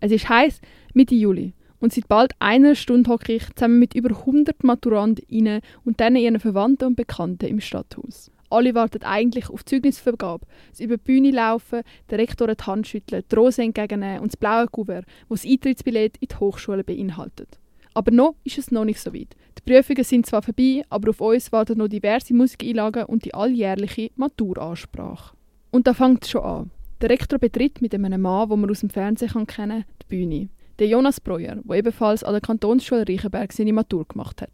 Es ist heiß Mitte Juli und seit bald einer Stunde hocke ich zusammen mit über 100 Maturantinnen und dann ihren Verwandten und Bekannten im Stadthaus. Alle warten eigentlich auf die Zeugnisvergabe, das über die Bühne laufen, der Rektor die Hand schütteln, die Rose entgegennehmen und das blaue Kuvert, das das Eintrittsbillett in die Hochschule beinhaltet. Aber noch ist es noch nicht so weit. Die Prüfungen sind zwar vorbei, aber auf uns warten noch diverse Musikeinlagen und die alljährliche Maturansprache. Und da fängt es schon an. Der Rektor betritt mit einem Mann, den man aus dem Fernsehen kennen kann, die Bühne. Der Jonas Breuer, der ebenfalls an der Kantonsschule Reichenberg seine Matur gemacht hat.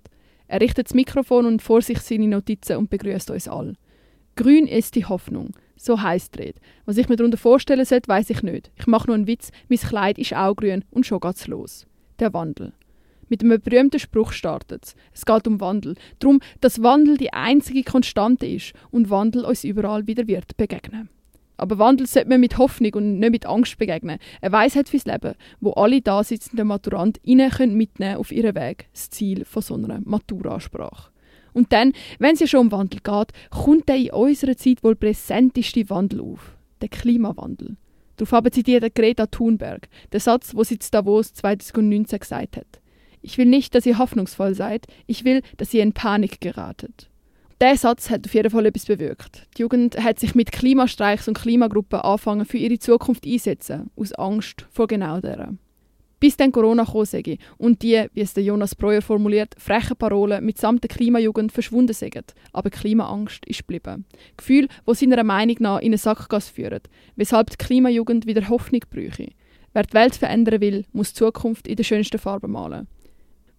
Er richtet das Mikrofon und vor sich seine Notizen und begrüßt uns alle. Grün ist die Hoffnung. So heisst die Rede. Was ich mir darunter vorstellen sollte, weiß ich nicht. Ich mache nur einen Witz. Mein Kleid ist auch grün und schon geht's los. Der Wandel. Mit einem berühmten Spruch startet es. Es geht um Wandel. Darum, dass Wandel die einzige Konstante ist und Wandel uns überall wieder wird begegnen. Aber Wandel sollte man mit Hoffnung und nicht mit Angst begegnen. Eine Weisheit fürs Leben, wo alle da sitzenden Maturantinnen mitnehmen auf ihren Weg. Das Ziel von so einer Maturansprache. Und dann, wenn es ja schon um Wandel geht, kommt der in unserer Zeit wohl präsenteste Wandel auf. Der Klimawandel. Darauf haben zitiert Greta Thunberg, der Satz, wo sie zu Davos 2019 gesagt hat. Ich will nicht, dass ihr hoffnungsvoll seid, ich will, dass ihr in Panik geratet. Der Satz hat auf jeden Fall etwas bewirkt. Die Jugend hat sich mit Klimastreiks und Klimagruppen angefangen für ihre Zukunft einsetzen, aus Angst vor genau der. Bis dann Corona sei und die, wie es der Jonas Breuer formuliert, freche Parolen mitsamt der Klimajugend verschwunden sind. Aber Klimaangst ist geblieben. Gefühl, wo seiner Meinung nach in eine Sackgasse führen, weshalb die Klimajugend wieder Hoffnung bräuchte. Wer die Welt verändern will, muss die Zukunft in den schönsten Farben malen.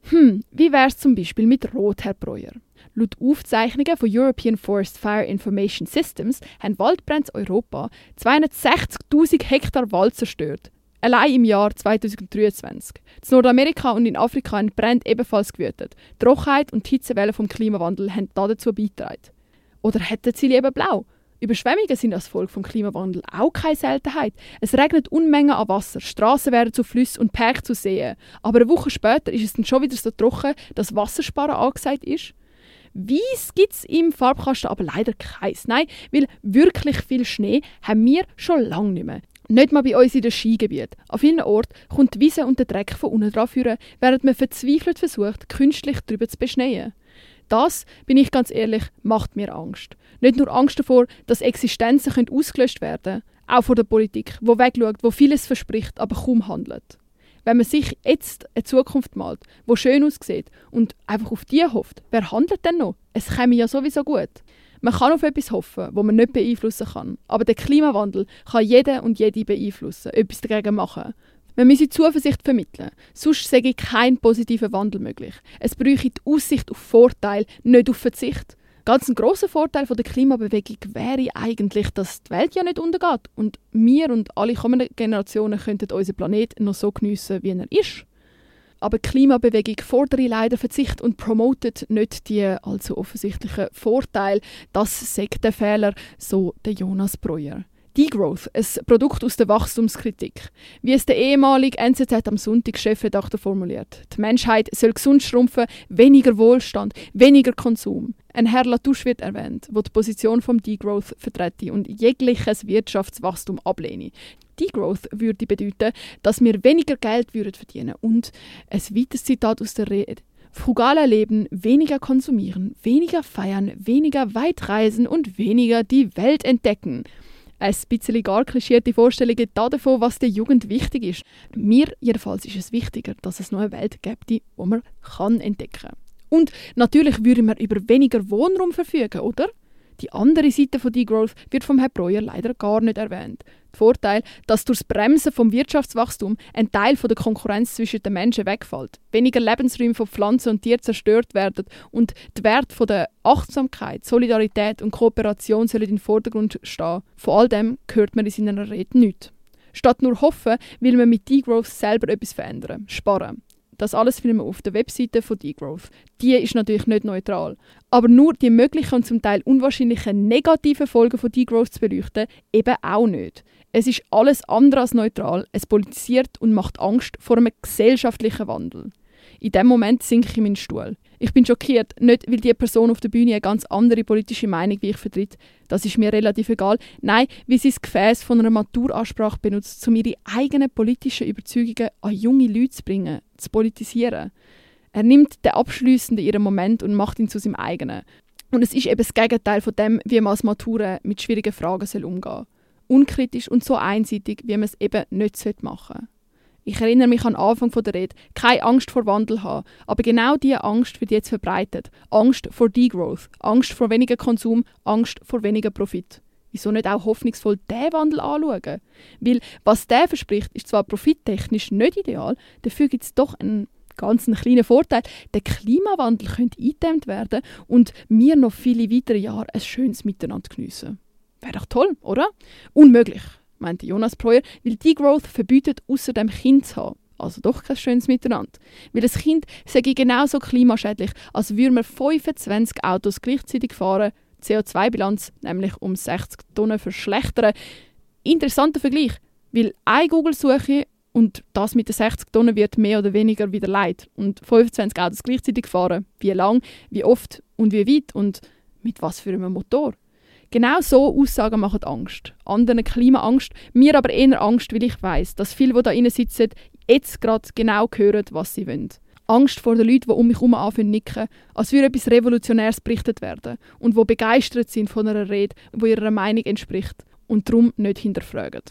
Hm, wie wär's zum Beispiel mit Rot, Herr Breuer? Laut Aufzeichnungen von European Forest Fire Information Systems haben Waldbrände in Europa 260.000 Hektar Wald zerstört. Allein im Jahr 2023. In Nordamerika und in Afrika haben Brände ebenfalls gewütet. Die Trockenheit und die Hitzewelle vom Klimawandel haben dazu beigetragen. Oder hätten sie lieber blau? Überschwemmungen sind als Folge vom Klimawandel auch keine Seltenheit. Es regnet Unmengen an Wasser, Straßen werden zu Flüssen und Berge zu Seen. Aber eine Woche später ist es dann schon wieder so trocken, dass Wassersparen angesagt ist. Weiss gibt es im Farbkasten aber leider keins. Nein, weil wirklich viel Schnee haben wir schon lange nicht mehr. Nicht mal bei uns in den Skigebieten. An vielen Orten kommt die Wiese und der Dreck von unten dran führen, während man verzweifelt versucht, künstlich darüber zu beschneien. Das, bin ich ganz ehrlich, macht mir Angst. Nicht nur Angst davor, dass Existenzen können ausgelöscht werden auch vor der Politik, wo wegschaut, wo vieles verspricht, aber kaum handelt. Wenn man sich jetzt eine Zukunft malt, wo schön aussieht und einfach auf die hofft, wer handelt denn noch? Es käme ja sowieso gut. Man kann auf etwas hoffen, wo man nicht beeinflussen kann. Aber der Klimawandel kann jeder und jede beeinflussen, etwas dagegen machen. Wir müssen Zuversicht vermitteln. Sonst sage ich kein positiver Wandel möglich. Es bräuchte die Aussicht auf Vorteil, nicht auf Verzicht. Ganz ein großer Vorteil von der Klimabewegung wäre eigentlich, dass die Welt ja nicht untergeht und wir und alle kommenden Generationen könnten unseren Planeten noch so geniessen, wie er ist. Aber die Klimabewegung fordere leider Verzicht und promotet nicht die allzu offensichtlichen Vorteile. Das sagt der Fehler, so der Jonas Breuer. Degrowth, ein Produkt aus der Wachstumskritik. Wie es der ehemalige NZZ am Sonntag Chefredakteur formuliert. Die Menschheit soll gesund schrumpfen, weniger Wohlstand, weniger Konsum. Ein Herr Latouche wird erwähnt, wo die Position vom Degrowth vertrete und jegliches Wirtschaftswachstum ablehne. Degrowth würde bedeuten, dass wir weniger Geld würden verdienen und ein weiteres Zitat aus der Rede. Frugaler leben, weniger konsumieren, weniger feiern, weniger weit reisen und weniger die Welt entdecken ein bisschen gar klischierte Vorstellungen davon, was der Jugend wichtig ist. Mir jedenfalls ist es wichtiger, dass es noch eine Welt gibt, die man kann entdecken kann. Und natürlich würden wir über weniger Wohnraum verfügen, oder? Die andere Seite von Degrowth wird vom Herrn Breuer leider gar nicht erwähnt. Der Vorteil, dass durch das Bremsen vom Wirtschaftswachstum ein Teil von der Konkurrenz zwischen den Menschen wegfällt, weniger Lebensräume von Pflanzen und Tieren zerstört werden und der Wert von der Achtsamkeit, Solidarität und Kooperation sollen den Vordergrund stehen. Von all dem hört man in seiner Rede nichts. Statt nur hoffen, will man mit Degrowth selber etwas verändern, sparen. Das alles finden wir auf der Webseite von Degrowth. Die ist natürlich nicht neutral. Aber nur die möglichen und zum Teil unwahrscheinlichen negativen Folgen von Degrowth zu beleuchten, eben auch nicht. Es ist alles andere als neutral. Es politisiert und macht Angst vor einem gesellschaftlichen Wandel. In dem Moment sinke ich in meinen Stuhl. Ich bin schockiert, nicht weil die Person auf der Bühne eine ganz andere politische Meinung wie ich vertritt. Das ist mir relativ egal. Nein, wie sie das Gefäß von einer Maturansprache benutzt, um ihre eigenen politischen Überzeugungen an junge Leute zu bringen, zu politisieren. Er nimmt den abschließenden ihren Moment und macht ihn zu seinem eigenen. Und es ist eben das Gegenteil von dem, wie man als Matura mit schwierigen Fragen umgehen soll. Unkritisch und so einseitig, wie man es eben nicht machen sollte. Ich erinnere mich an Anfang der Rede. Keine Angst vor Wandel haben. Aber genau diese Angst wird jetzt verbreitet. Angst vor Degrowth. Angst vor weniger Konsum. Angst vor weniger Profit. Wieso nicht auch hoffnungsvoll diesen Wandel anschauen? Weil was der verspricht, ist zwar profittechnisch nicht ideal, dafür gibt es doch einen ganz einen kleinen Vorteil. Der Klimawandel könnte eingedämmt werden und wir noch viele weitere Jahre ein schönes Miteinander geniessen. Wäre doch toll, oder? Unmöglich meinte Jonas Breuer, weil Degrowth verbietet, außer dem Kind zu haben. Also doch kein schönes Miteinander. Weil das Kind sei genauso klimaschädlich, als würde man 25 Autos gleichzeitig fahren, CO2-Bilanz nämlich um 60 Tonnen verschlechtern. Interessanter Vergleich, weil eine Google-Suche und das mit den 60 Tonnen wird mehr oder weniger wieder leid. Und 25 Autos gleichzeitig fahren, wie lang, wie oft und wie weit und mit was für einem Motor. Genau so Aussagen machen Angst. Anderen Klimaangst, mir aber eher Angst, weil ich weiß, dass viele, die da innen sitzen, jetzt gerade genau hören, was sie wollen. Angst vor den Leuten, die um mich herum anfangen nicken, als würde etwas Revolutionäres berichtet werden und wo begeistert sind von einer Rede, wo ihrer Meinung entspricht und darum nicht hinterfragen.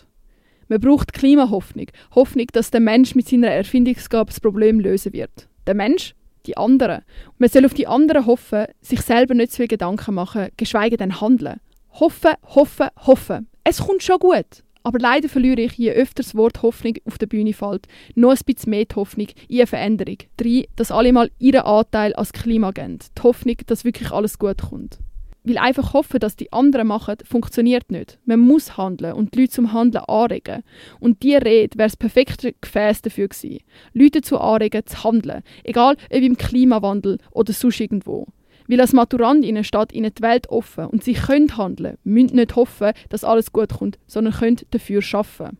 Man braucht Klimahoffnung. Hoffnung, dass der Mensch mit seiner Erfindungsgabe das Problem lösen wird. Der Mensch die anderen. man soll auf die anderen hoffen, sich selber nicht zu viel Gedanken machen, geschweige denn handeln. Hoffen, hoffen, hoffen. Es kommt schon gut. Aber leider verliere ich, je öfter das Wort Hoffnung auf der Bühne fällt, noch ein bisschen mehr die Hoffnung in eine Veränderung. Drei, dass alle mal ihren Anteil als Klima geben. Die Hoffnung, dass wirklich alles gut kommt. Weil einfach hoffen, dass die anderen machen, funktioniert nicht. Man muss handeln und die Leute zum Handeln anregen. Und diese Rede wäre das perfekte Gefäß dafür gewesen. Leute dazu anregen, zu handeln. Egal ob im Klimawandel oder sonst irgendwo. Weil als Maturandinnen steht ihnen die Welt offen und sie können handeln, müssen nicht hoffen, dass alles gut kommt, sondern können dafür arbeiten.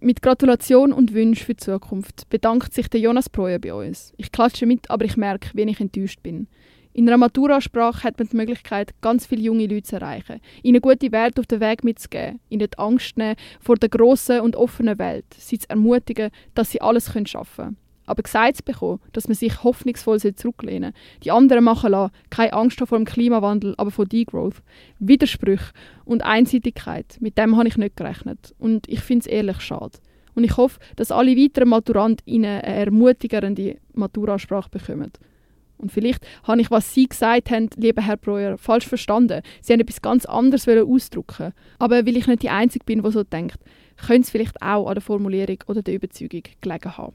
Mit Gratulation und Wunsch für die Zukunft bedankt sich der Jonas Breuer bei uns. Ich klatsche mit, aber ich merke, wie ich enttäuscht bin. In einer Maturasprache hat man die Möglichkeit, ganz viele junge Leute zu erreichen, ihnen gute Werte auf den Weg mitzugeben, ihnen die Angst nehmen vor der grossen und offenen Welt, sie zu ermutigen, dass sie alles schaffen können. Aber gesagt zu bekommen, dass man sich hoffnungsvoll zurücklehnen soll, die anderen machen lassen, keine Angst vor dem Klimawandel, aber vor Degrowth, Widersprüche und Einseitigkeit, mit dem habe ich nicht gerechnet. Und ich finde es ehrlich schade. Und ich hoffe, dass alle weiteren Maturanten eine ermutigende Maturansprache bekommen. Und vielleicht habe ich, was Sie gesagt haben, lieber Herr Breuer, falsch verstanden. Sie haben etwas ganz anderes ausdrücken Aber weil ich nicht die Einzige bin, die so denkt, könnte es vielleicht auch an der Formulierung oder der Überzeugung gelegen haben.